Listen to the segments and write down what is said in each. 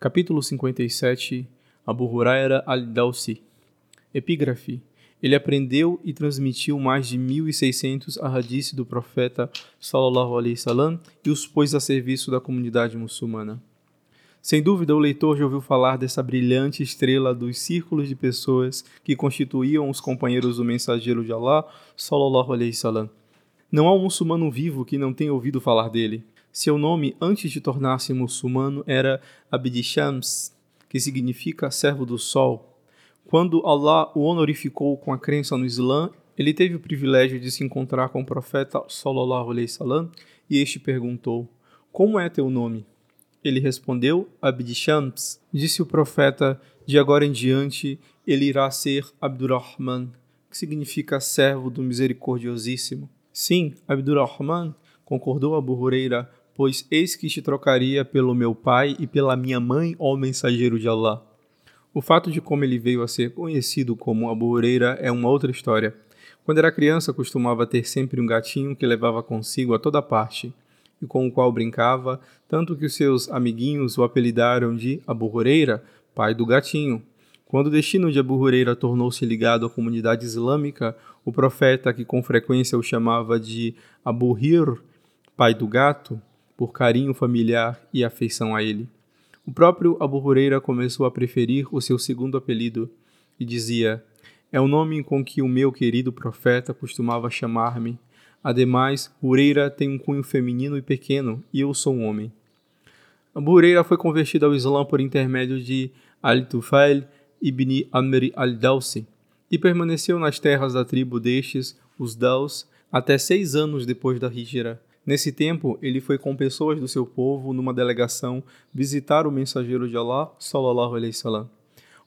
Capítulo 57 Abu Huraira al-Dawsi Epígrafe Ele aprendeu e transmitiu mais de 1.600 ahadis do profeta sallallahu alaihi wasallam e os pôs a serviço da comunidade muçulmana. Sem dúvida, o leitor já ouviu falar dessa brilhante estrela dos círculos de pessoas que constituíam os companheiros do mensageiro de Allah, sallallahu alaihi wasallam. Não há um muçulmano vivo que não tenha ouvido falar dele. Seu nome, antes de tornar-se muçulmano, era Abdi Shams, que significa servo do sol. Quando Allah o honorificou com a crença no Islã, ele teve o privilégio de se encontrar com o profeta sallallahu alaihi wasallam e este perguntou: "Como é teu nome?" Ele respondeu: Abdi Shams. Disse o profeta: De agora em diante ele irá ser Abdurrahman, que significa servo do misericordiosíssimo. Sim, Abdurrahman, concordou Abu Huraira, pois eis que te trocaria pelo meu pai e pela minha mãe, ó mensageiro de Allah. O fato de como ele veio a ser conhecido como Abu Huraira é uma outra história. Quando era criança, costumava ter sempre um gatinho que levava consigo a toda parte e com o qual brincava, tanto que os seus amiguinhos o apelidaram de Abu Huraira, pai do gatinho. Quando o destino de Abu Huraira tornou-se ligado à comunidade islâmica, o profeta, que com frequência o chamava de Abu Hir, pai do gato, por carinho familiar e afeição a ele. O próprio Abu Huraira começou a preferir o seu segundo apelido e dizia: É o nome com que o meu querido profeta costumava chamar-me. Ademais, Huraira tem um cunho feminino e pequeno, e eu sou um homem. Abu Huraira foi convertido ao Islã por intermédio de Al-Tufail ibn Amr al-Dawsi e permaneceu nas terras da tribo destes, os Daus, até seis anos depois da Hijra. Nesse tempo, ele foi com pessoas do seu povo numa delegação visitar o mensageiro de Allah, sallallahu alaihi wasallam.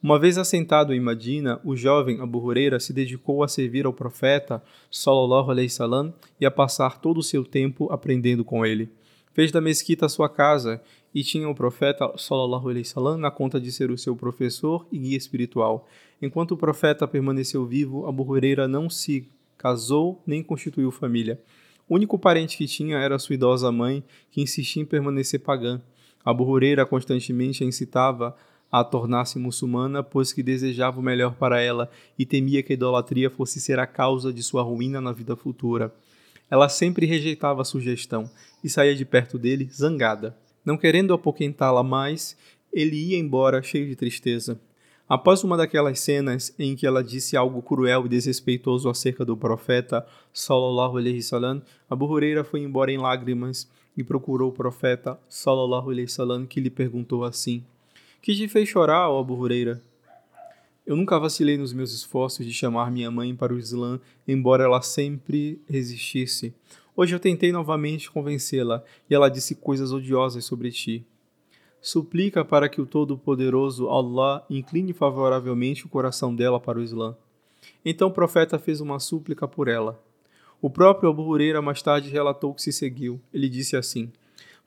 Uma vez assentado em Madina, o jovem Abu se dedicou a servir ao profeta, sallallahu alaihi wasallam, e a passar todo o seu tempo aprendendo com ele. Fez da mesquita sua casa e tinha o profeta sallallahu alaihi wasallam na conta de ser o seu professor e guia espiritual. Enquanto o profeta permaneceu vivo, Abu não se casou nem constituiu família. O único parente que tinha era sua idosa mãe, que insistia em permanecer pagã. Abu Huraira constantemente a incitava a tornar-se muçulmana, pois que desejava o melhor para ela e temia que a idolatria fosse ser a causa de sua ruína na vida futura. Ela sempre rejeitava a sugestão e saía de perto dele zangada. Não querendo apoquentá-la mais, ele ia embora cheio de tristeza. Após uma daquelas cenas em que ela disse algo cruel e desrespeitoso acerca do profeta, sallallahu alaihi wasallam, Abu Huraira foi embora em lágrimas e procurou o profeta, sallallahu alaihi wasallam, que lhe perguntou assim: "Que te fez chorar, ó Abu Huraira?" Eu nunca vacilei nos meus esforços de chamar minha mãe para o Islã, embora ela sempre resistisse. Hoje eu tentei novamente convencê-la e ela disse coisas odiosas sobre ti suplica para que o Todo-Poderoso Allah incline favoravelmente o coração dela para o Islã. Então o profeta fez uma súplica por ela. O próprio Abu Huraira mais tarde relatou que se seguiu. Ele disse assim: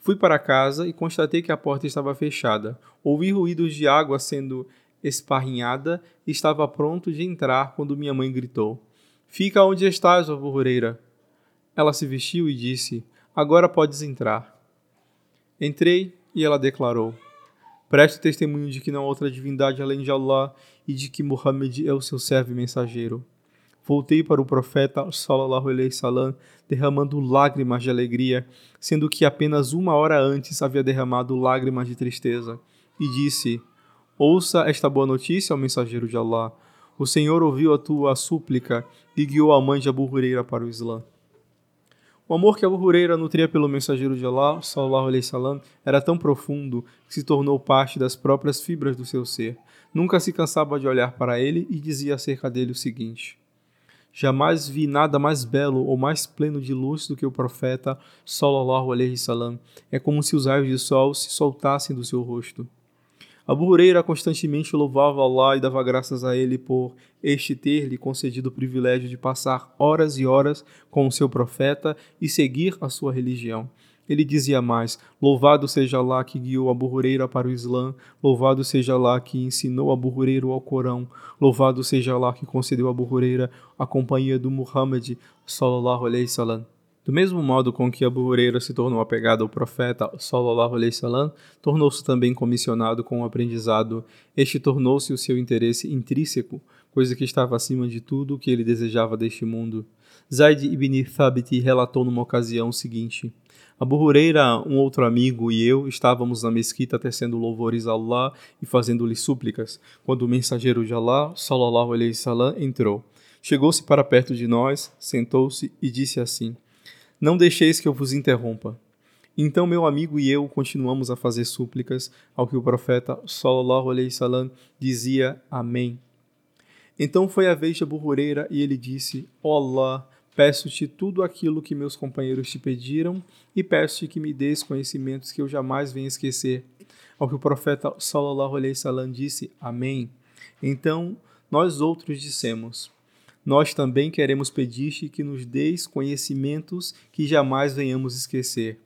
Fui para casa e constatei que a porta estava fechada. Ouvi ruídos de água sendo esparrinhada e estava pronto de entrar quando minha mãe gritou: Fica onde estás, Abu Huraira. Ela se vestiu e disse: Agora podes entrar. Entrei e ela declarou: Preste testemunho de que não há outra divindade além de Allah e de que Muhammad é o seu servo e mensageiro. Voltei para o profeta sallallahu alaihi wasallam, derramando lágrimas de alegria, sendo que apenas uma hora antes havia derramado lágrimas de tristeza, e disse: Ouça esta boa notícia ao mensageiro de Allah. O Senhor ouviu a tua súplica e guiou a mãe de Abu Huraira para o Islã. O amor que Abu Huraira nutria pelo mensageiro de Allah, sallallahu alaihi wasallam, era tão profundo que se tornou parte das próprias fibras do seu ser. Nunca se cansava de olhar para ele e dizia acerca dele o seguinte: Jamais vi nada mais belo ou mais pleno de luz do que o profeta, sallallahu alaihi wasallam. É como se os raios de sol se soltassem do seu rosto. Abu Huraira constantemente louvava Allah e dava graças a ele por este ter lhe concedido o privilégio de passar horas e horas com o seu profeta e seguir a sua religião. Ele dizia mais: Louvado seja Allah que guiou Abu Huraira para o Islã, louvado seja Allah que ensinou Abu Huraira ao Corão, louvado seja Allah que concedeu a Abu Huraira a companhia do Muhammad sallallahu alaihi wasallam. Do mesmo modo com que Abu Huraira se tornou apegado ao profeta sallallahu alaihi wasallam, tornou-se também comissionado com o aprendizado. Este tornou-se o seu interesse intrínseco, coisa que estava acima de tudo o que ele desejava deste mundo. Zaid ibn Thabit relatou numa ocasião o seguinte: Abu Huraira, um outro amigo e eu estávamos na mesquita tecendo louvores a Allah e fazendo-lhe súplicas, quando o mensageiro de Allah, sallallahu alaihi wasallam, entrou. Chegou-se para perto de nós, sentou-se e disse assim: não deixeis que eu vos interrompa. Então meu amigo e eu continuamos a fazer súplicas ao que o profeta sallallahu alaihi wasallam dizia amém. Então foi a vez de Abu Huraira e ele disse: Allah, peço-te tudo aquilo que meus companheiros te pediram e peço-te que me dês conhecimentos que eu jamais venha esquecer. Ao que o profeta sallallahu alaihi wasallam disse: Amém. Então nós outros dissemos: nós também queremos pedir-te que nos deis conhecimentos que jamais venhamos esquecer.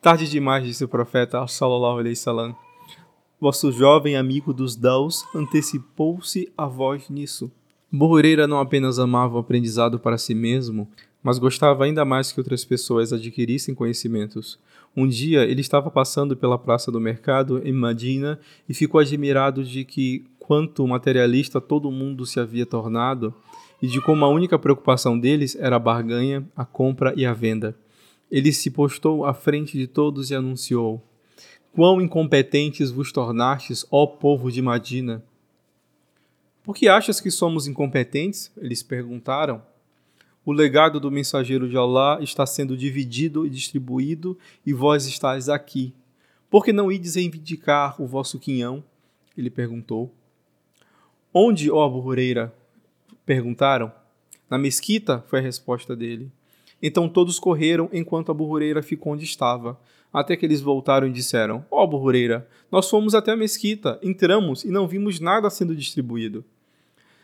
Tarde demais, disse o profeta sallallahu alaihi wasallam. Vosso jovem amigo dos Daus antecipou-se a vós nisso. Borreira não apenas amava o aprendizado para si mesmo, mas gostava ainda mais que outras pessoas adquirissem conhecimentos. Um dia ele estava passando pela praça do mercado em Medina e ficou admirado de que, quanto materialista todo mundo se havia tornado, e de como a única preocupação deles era a barganha, a compra e a venda. Ele se postou à frente de todos e anunciou: Quão incompetentes vos tornastes, ó povo de Madina! Por que achas que somos incompetentes? Eles perguntaram. O legado do mensageiro de Allah está sendo dividido e distribuído, e vós estáis aqui. Por que não ides reivindicar o vosso quinhão? Ele perguntou. Onde, ó Abu? Perguntaram. Na mesquita, foi a resposta dele. Então todos correram enquanto a burrureira ficou onde estava, até que eles voltaram e disseram: Ó oh, burrureira, nós fomos até a mesquita, entramos e não vimos nada sendo distribuído.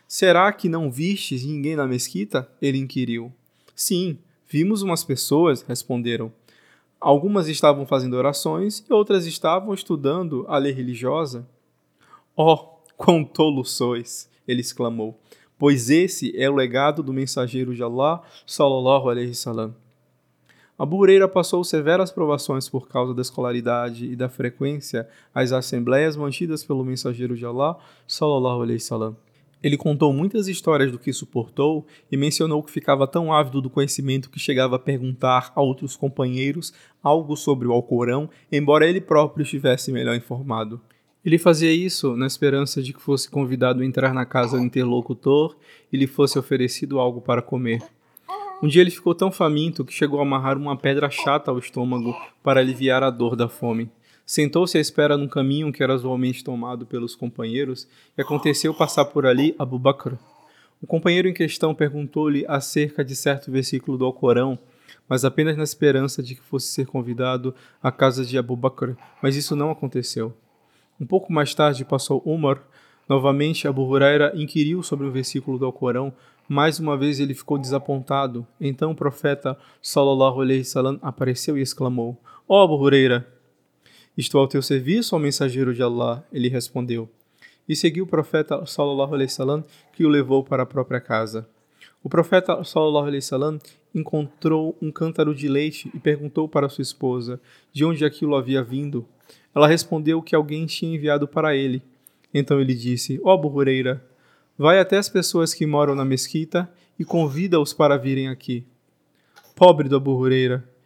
Será que não vistes ninguém na mesquita? Ele inquiriu. Sim, vimos umas pessoas, responderam. Algumas estavam fazendo orações e outras estavam estudando a lei religiosa. Oh, quão tolo sois! ele exclamou pois esse é o legado do mensageiro de Allah, sallallahu alaihi wasallam. Abu Huraira passou severas provações por causa da escolaridade e da frequência às assembleias mantidas pelo mensageiro de Allah, sallallahu alaihi wasallam. Ele contou muitas histórias do que suportou e mencionou que ficava tão ávido do conhecimento que chegava a perguntar a outros companheiros algo sobre o Alcorão, embora ele próprio estivesse melhor informado. Ele fazia isso na esperança de que fosse convidado a entrar na casa do interlocutor e lhe fosse oferecido algo para comer. Um dia ele ficou tão faminto que chegou a amarrar uma pedra chata ao estômago para aliviar a dor da fome. Sentou-se à espera num caminho que era usualmente tomado pelos companheiros e aconteceu passar por ali Abu Bakr. O companheiro em questão perguntou-lhe acerca de certo versículo do Alcorão, mas apenas na esperança de que fosse ser convidado à casa de Abu Bakr, mas isso não aconteceu. Um pouco mais tarde passou Umar. Novamente, Abu Huraira inquiriu sobre o versículo do Alcorão. Mais uma vez ele ficou desapontado. Então o profeta sallallahu alaihi wasallam apareceu e exclamou: Ó oh, Abu Huraira, estou ao teu serviço, ó mensageiro de Allah. Ele respondeu. E seguiu o profeta sallallahu alaihi wasallam, que o levou para a própria casa. O profeta sallallahu alaihi wasallam encontrou um cântaro de leite e perguntou para sua esposa de onde aquilo havia vindo. Ela respondeu que alguém tinha enviado para ele. Então ele disse: Ó oh, Huraira, vai até as pessoas que moram na mesquita e convida-os para virem aqui. Pobre do Abu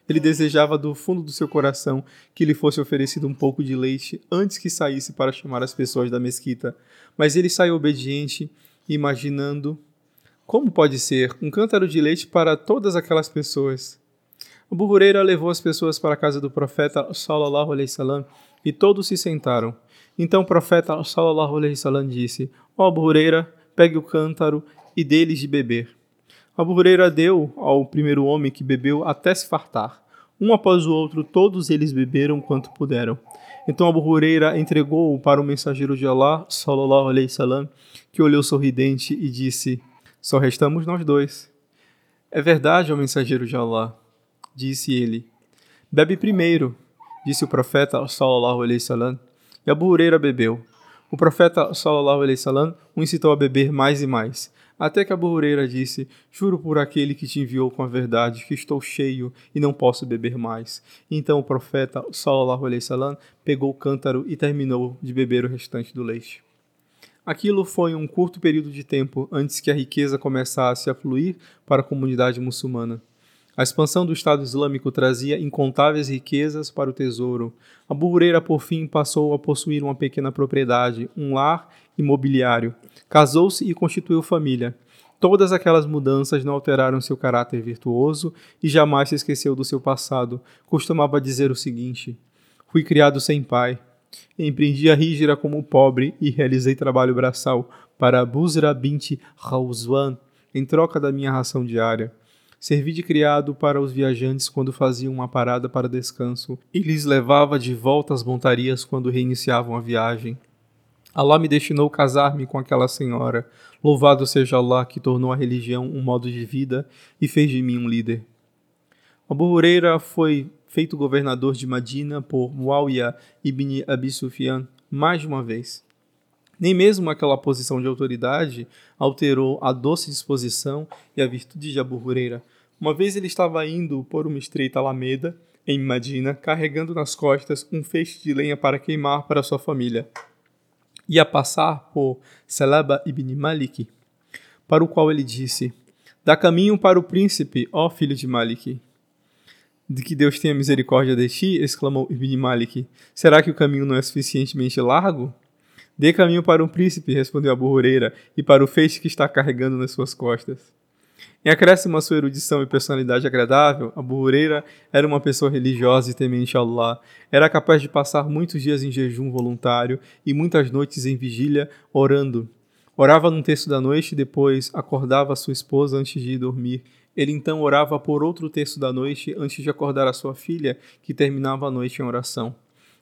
ele desejava do fundo do seu coração que lhe fosse oferecido um pouco de leite antes que saísse para chamar as pessoas da mesquita, mas ele saiu obediente, imaginando como pode ser um cântaro de leite para todas aquelas pessoas. Abu Huraira levou as pessoas para a casa do profeta sallallahu alaihi wasallam e todos se sentaram. Então o profeta sallallahu alaihi wasallam disse: Ó Huraira, pegue o cântaro e dê-lhes de beber. Abu Huraira deu ao primeiro homem que bebeu até se fartar. Um após o outro, todos eles beberam quanto puderam. Então Abu Huraira entregou-o para o mensageiro de Allah, sallallahu alaihi wasallam, que olhou sorridente e disse: Só restamos nós dois. É verdade, ó mensageiro de Allah, disse ele. Bebe primeiro, disse o profeta sallallahu alaihi wasallam, e Abu Huraira bebeu. O profeta sallallahu alaihi wasallam o incitou a beber mais e mais, Até que Abu Huraira disse: Juro por aquele que te enviou com a verdade que estou cheio e não posso beber mais. Então o profeta, sallallahu alaihi wasallam, pegou o cântaro e terminou de beber o restante do leite. Aquilo foi um curto período de tempo antes que a riqueza começasse a fluir para a comunidade muçulmana. A expansão do Estado Islâmico trazia incontáveis riquezas para o tesouro. Abu Huraira, por fim, passou a possuir uma pequena propriedade, um lar imobiliário. Casou-se e constituiu família. Todas aquelas mudanças não alteraram seu caráter virtuoso e jamais se esqueceu do seu passado. Costumava dizer o seguinte: Fui criado sem pai. Empreendi a rígira como pobre e realizei trabalho braçal para Busra bint Rauzwan em troca da minha ração diária. Servi de criado para os viajantes quando faziam uma parada para descanso e lhes levava de volta às montarias quando reiniciavam a viagem. Allah me destinou casar-me com aquela senhora. Louvado seja Allah que tornou a religião um modo de vida e fez de mim um líder. Abu Huraira foi feito governador de Madina por Muawiyah ibn Abi Sufyan mais de uma vez. Nem mesmo aquela posição de autoridade alterou a doce disposição e a virtude de Abu Huraira. Uma vez ele estava indo por uma estreita alameda em Madina, carregando nas costas um feixe de lenha para queimar para sua família ia passar por Salaba ibn Malik, para o qual ele disse: Dá caminho para o príncipe, ó filho de Malik. De que Deus tenha misericórdia de ti, exclamou Ibn Malik. Será que o caminho não é suficientemente largo? Dê caminho para um príncipe, respondeu Abu Huraira, e para o feixe que está carregando nas suas costas. Em acréscimo à sua erudição e personalidade agradável, Abu Huraira era uma pessoa religiosa e temente a Allah. Era capaz de passar muitos dias em jejum voluntário e muitas noites em vigília orando. Orava num terço da noite e depois acordava sua esposa antes de ir dormir. Ele então orava por outro terço da noite antes de acordar a sua filha, que terminava a noite em oração.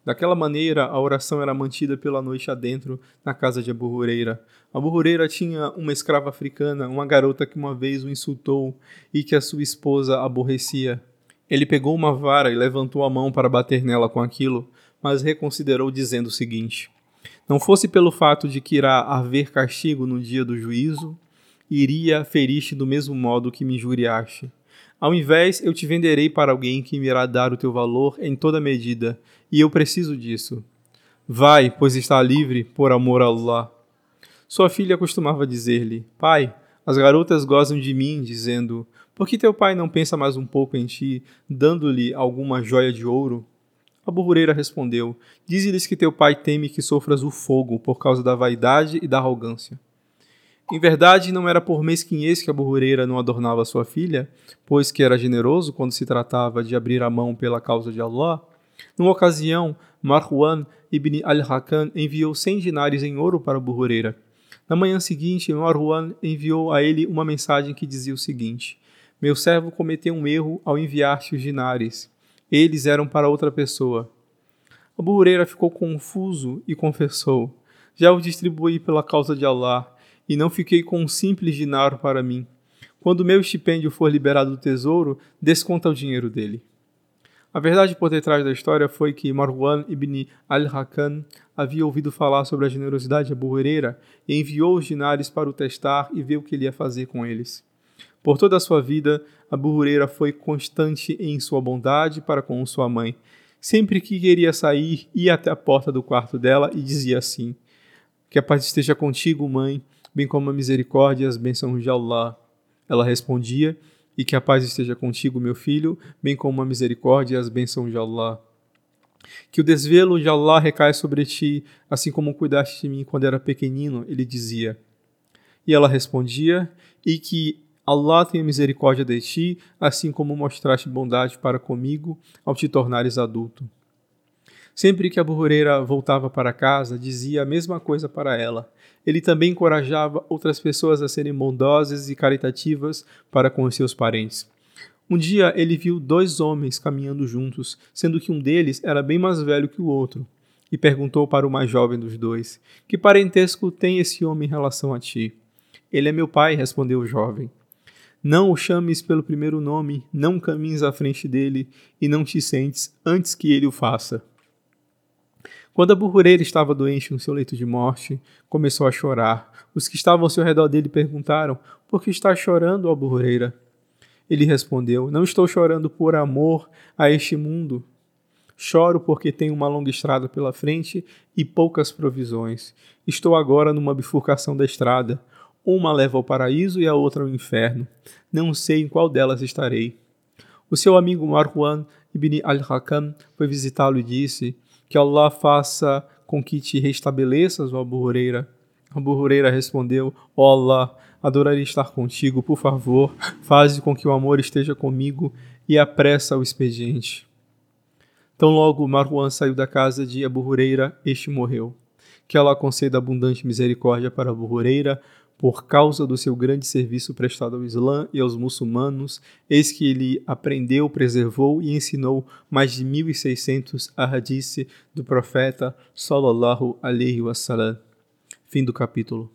Daquela maneira, a oração era mantida pela noite adentro na casa de Abu Huraira. Abu tinha uma escrava africana, uma garota que uma vez o insultou e que a sua esposa aborrecia. Ele pegou uma vara e levantou a mão para bater nela com aquilo, mas reconsiderou dizendo o seguinte: Não fosse pelo fato de que irá haver castigo no dia do juízo, iria ferir-te do mesmo modo que me injuriaste. Ao invés, eu te venderei para alguém que me irá dar o teu valor em toda medida, e eu preciso disso. Vai, pois está livre, por amor a Allah. Sua filha costumava dizer-lhe: Pai, as garotas gozam de mim, dizendo: Por que teu pai não pensa mais um pouco em ti, dando-lhe alguma joia de ouro? A burreira respondeu: Dize-lhes que teu pai teme que sofras o fogo por causa da vaidade e da arrogância. Em verdade, não era por mesquinhez que a burreira não adornava sua filha, pois que era generoso quando se tratava de abrir a mão pela causa de Allah. Numa ocasião, Marwan ibn al-Hakan enviou cem dinares em ouro para a burreira. Na manhã seguinte, Marwan enviou a ele uma mensagem que dizia o seguinte: Meu servo cometeu um erro ao enviar-te os dinares. Eles eram para outra pessoa. A burreira ficou confuso e confessou: Já os distribuí pela causa de Allah e não fiquei com um simples dinar para mim. Quando meu estipêndio for liberado do tesouro, desconta o dinheiro dele. A verdade por detrás da história foi que Marwan ibn al-Hakan havia ouvido falar sobre a generosidade de Abu e enviou os dinares para o testar e ver o que ele ia fazer com eles. Por toda a sua vida, Abu Huraira foi constante em sua bondade para com sua mãe. Sempre que queria sair, ia até a porta do quarto dela e dizia assim: Que a paz esteja contigo, mãe, bem como a misericórdia e as bênçãos de Allah. Ela respondia, e que a paz esteja contigo, meu filho, bem como a misericórdia e as bênçãos de Allah. Que o desvelo de Allah recaia sobre ti, assim como cuidaste de mim quando era pequenino, ele dizia. E ela respondia, e que Allah tenha misericórdia de ti, assim como mostraste bondade para comigo ao te tornares adulto. Sempre que a burreira voltava para casa, dizia a mesma coisa para ela. Ele também encorajava outras pessoas a serem bondosas e caritativas para com os seus parentes. Um dia ele viu dois homens caminhando juntos, sendo que um deles era bem mais velho que o outro, e perguntou para o mais jovem dos dois: Que parentesco tem esse homem em relação a ti? Ele é meu pai, respondeu o jovem. Não o chames pelo primeiro nome, não caminhes à frente dele e não te sentes antes que ele o faça. Quando Abu Huraira estava doente no seu leito de morte, começou a chorar. Os que estavam ao seu redor dele perguntaram: Por que está chorando, Abu Huraira? Ele respondeu: Não estou chorando por amor a este mundo. Choro porque tenho uma longa estrada pela frente e poucas provisões. Estou agora numa bifurcação da estrada. Uma leva ao paraíso e a outra ao inferno. Não sei em qual delas estarei. O seu amigo Marwan ibn al-Hakam foi visitá-lo e disse: Que Allah faça com que te restabeleças, ó Abu Huraira. Abu Huraira respondeu: Ó oh Allah, adoraria estar contigo, por favor, faze com que o amor esteja comigo e apressa o expediente. Tão logo Marwan saiu da casa de Abu Huraira, este morreu. Que Allah conceda abundante misericórdia para Abu Huraira, por causa do seu grande serviço prestado ao Islã e aos muçulmanos, eis que ele aprendeu, preservou e ensinou mais de 1600 ahadith do profeta sallallahu alaihi wasallam. Fim do capítulo.